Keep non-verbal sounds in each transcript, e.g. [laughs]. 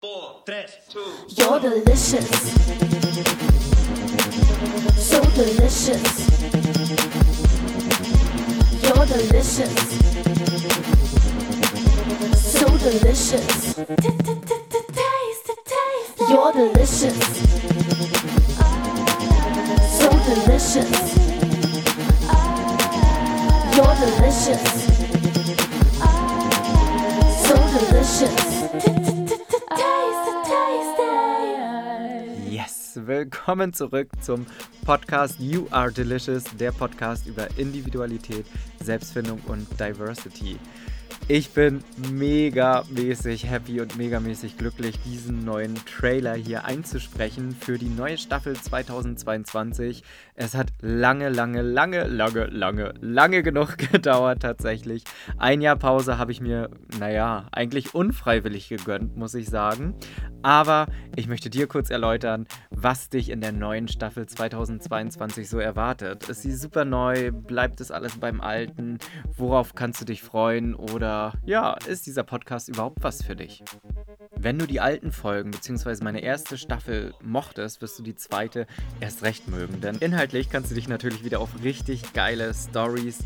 four, tres, two. You're delicious. So delicious. You're delicious. So delicious. Taste, taste. You're delicious. So delicious. You're delicious. So delicious. Willkommen zurück zum Podcast You Are Delicious, der Podcast über Individualität, Selbstfindung und Diversity. Ich bin mega mäßig happy und mega mäßig glücklich, diesen neuen Trailer hier einzusprechen für die neue Staffel 2022. Es hat lange, lange, lange, lange, lange, lange genug [laughs] gedauert tatsächlich. Ein Jahr Pause habe ich mir, naja, eigentlich unfreiwillig gegönnt, muss ich sagen. Aber ich möchte dir kurz erläutern, was dich in der neuen Staffel 2022 so erwartet. Ist sie super neu? Bleibt es alles beim Alten? Worauf kannst du dich freuen? Oder ja, ist dieser Podcast überhaupt was für dich? Wenn du die alten Folgen bzw. meine erste Staffel mochtest, wirst du die zweite erst recht mögen. Denn inhaltlich kannst du dich natürlich wieder auf richtig geile Stories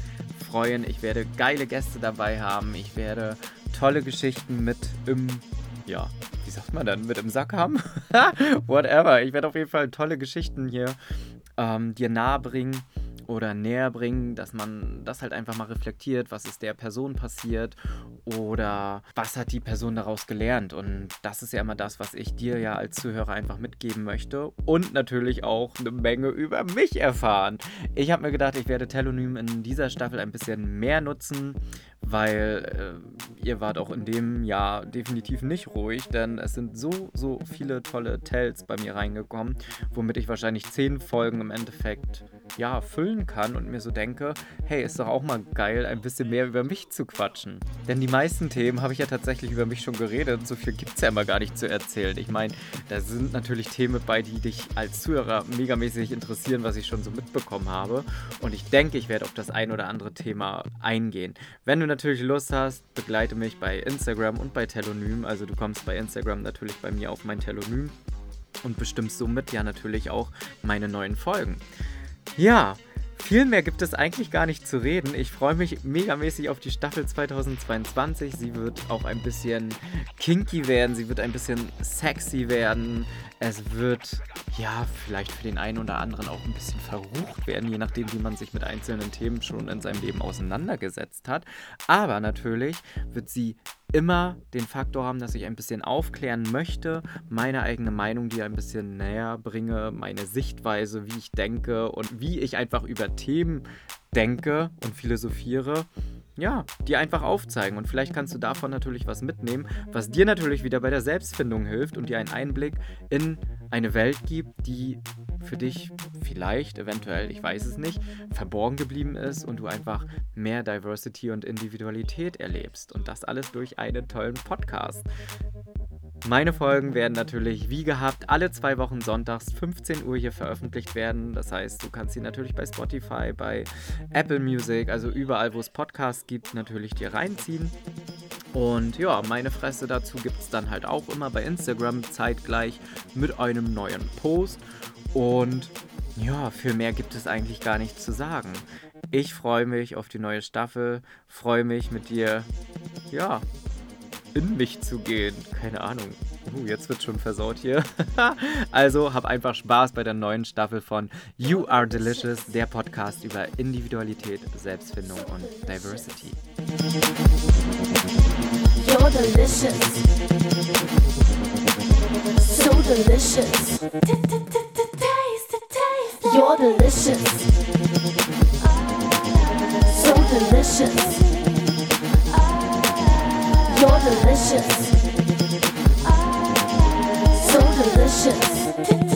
freuen. Ich werde geile Gäste dabei haben. Ich werde tolle Geschichten mit im, ja, wie sagt man dann, mit im Sack haben? [laughs] Whatever. Ich werde auf jeden Fall tolle Geschichten hier ähm, dir nahebringen oder näher bringen, dass man das halt einfach mal reflektiert, was ist der Person passiert oder was hat die Person daraus gelernt. Und das ist ja immer das, was ich dir ja als Zuhörer einfach mitgeben möchte und natürlich auch eine Menge über mich erfahren. Ich habe mir gedacht, ich werde Telonym in dieser Staffel ein bisschen mehr nutzen, weil äh, ihr wart auch in dem Jahr definitiv nicht ruhig, denn es sind so, so viele tolle Tells bei mir reingekommen, womit ich wahrscheinlich zehn Folgen im Endeffekt ja, füllen kann und mir so denke, hey, ist doch auch mal geil, ein bisschen mehr über mich zu quatschen. Denn die meisten Themen habe ich ja tatsächlich über mich schon geredet, so viel gibt es ja immer gar nicht zu erzählen. Ich meine, da sind natürlich Themen bei, die dich als Zuhörer megamäßig interessieren, was ich schon so mitbekommen habe. Und ich denke, ich werde auf das ein oder andere Thema eingehen. Wenn du natürlich Lust hast, begleite mich bei Instagram und bei Telonym. Also du kommst bei Instagram natürlich bei mir auf mein Telonym und bestimmst somit ja natürlich auch meine neuen Folgen. Ja, viel mehr gibt es eigentlich gar nicht zu reden. Ich freue mich megamäßig auf die Staffel 2022. Sie wird auch ein bisschen kinky werden, sie wird ein bisschen sexy werden. Es wird, ja, vielleicht für den einen oder anderen auch ein bisschen verrucht werden, je nachdem, wie man sich mit einzelnen Themen schon in seinem Leben auseinandergesetzt hat. Aber natürlich wird sie immer den Faktor haben, dass ich ein bisschen aufklären möchte, meine eigene Meinung dir ein bisschen näher bringe, meine Sichtweise, wie ich denke und wie ich einfach über Themen denke und philosophiere ja, die einfach aufzeigen. Und vielleicht kannst du davon natürlich was mitnehmen, was dir natürlich wieder bei der Selbstfindung hilft und dir einen Einblick in eine Welt gibt, die für dich vielleicht, eventuell, ich weiß es nicht, verborgen geblieben ist und du einfach mehr Diversity und Individualität erlebst. Und das alles durch einen tollen Podcast. Meine Folgen werden natürlich wie gehabt alle zwei Wochen sonntags 15 Uhr hier veröffentlicht werden. Das heißt, du kannst sie natürlich bei Spotify, bei Apple Music, also überall, wo es Podcasts gibt, natürlich dir reinziehen. Und ja, meine Fresse dazu gibt es dann halt auch immer bei Instagram zeitgleich mit einem neuen Post. Und ja, für mehr gibt es eigentlich gar nichts zu sagen. Ich freue mich auf die neue Staffel, freue mich mit dir, ja, in mich zu gehen. Keine Ahnung. Uh, jetzt wird schon versaut hier. [laughs] also hab einfach Spaß bei der neuen Staffel von You Are Delicious, der Podcast über Individualität, Selbstfindung und Diversity. You're delicious. So delicious. Taste, taste. You're delicious. so delicious. So delicious.